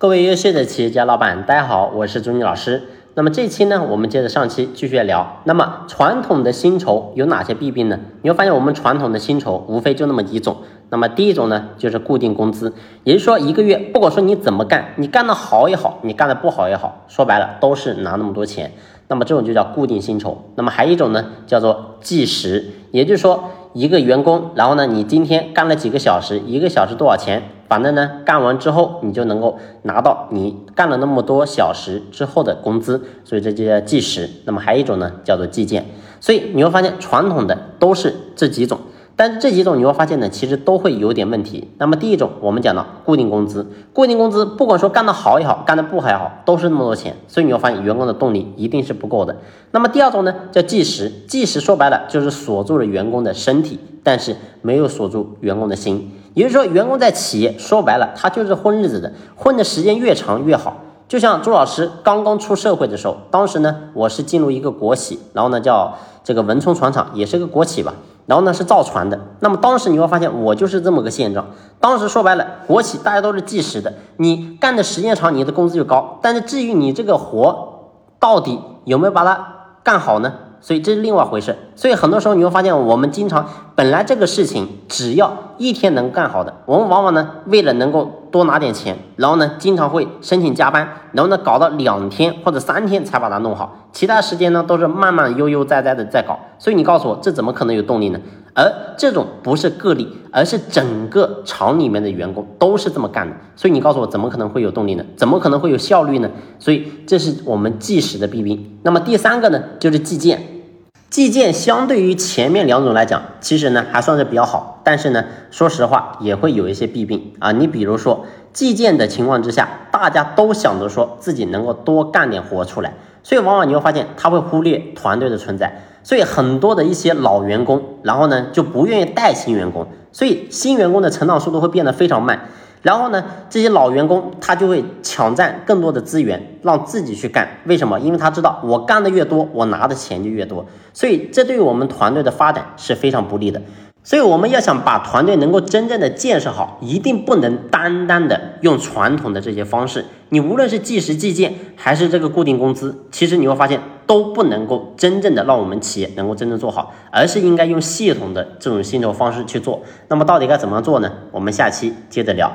各位优秀的企业家老板，大家好，我是朱妮老师。那么这期呢，我们接着上期继续聊。那么传统的薪酬有哪些弊病呢？你会发现我们传统的薪酬无非就那么几种。那么第一种呢，就是固定工资，也就是说一个月不管说你怎么干，你干得好也好，你干得不好也好，说白了都是拿那么多钱。那么这种就叫固定薪酬。那么还有一种呢，叫做计时，也就是说一个员工，然后呢你今天干了几个小时，一个小时多少钱？反正呢，干完之后你就能够拿到你干了那么多小时之后的工资，所以这就叫计时。那么还有一种呢，叫做计件。所以你会发现传统的都是这几种，但是这几种你会发现呢，其实都会有点问题。那么第一种，我们讲到固定工资，固定工资不管说干得好也好，干得不好也好，都是那么多钱，所以你会发现员工的动力一定是不够的。那么第二种呢，叫计时，计时说白了就是锁住了员工的身体，但是没有锁住员工的心。也就是说，员工在企业说白了，他就是混日子的，混的时间越长越好。就像朱老师刚刚出社会的时候，当时呢，我是进入一个国企，然后呢叫这个文冲船厂，也是个国企吧，然后呢是造船的。那么当时你会发现，我就是这么个现状。当时说白了，国企大家都是计时的，你干的时间长，你的工资就高。但是至于你这个活到底有没有把它干好呢？所以这是另外回事，所以很多时候你会发现，我们经常本来这个事情只要一天能干好的，我们往往呢为了能够多拿点钱，然后呢经常会申请加班，然后呢搞到两天或者三天才把它弄好，其他时间呢都是慢慢悠悠哉哉的在搞。所以你告诉我，这怎么可能有动力呢？而这种不是个例，而是整个厂里面的员工都是这么干的。所以你告诉我，怎么可能会有动力呢？怎么可能会有效率呢？所以这是我们计时的弊病。那么第三个呢，就是计件。计件相对于前面两种来讲，其实呢还算是比较好，但是呢，说实话也会有一些弊病啊。你比如说计件的情况之下，大家都想着说自己能够多干点活出来，所以往往你会发现他会忽略团队的存在。所以很多的一些老员工，然后呢就不愿意带新员工，所以新员工的成长速度会变得非常慢。然后呢，这些老员工他就会抢占更多的资源，让自己去干。为什么？因为他知道我干的越多，我拿的钱就越多。所以这对于我们团队的发展是非常不利的。所以我们要想把团队能够真正的建设好，一定不能单单的用传统的这些方式。你无论是计时计件，还是这个固定工资，其实你会发现都不能够真正的让我们企业能够真正做好，而是应该用系统的这种薪酬方式去做。那么到底该怎么做呢？我们下期接着聊。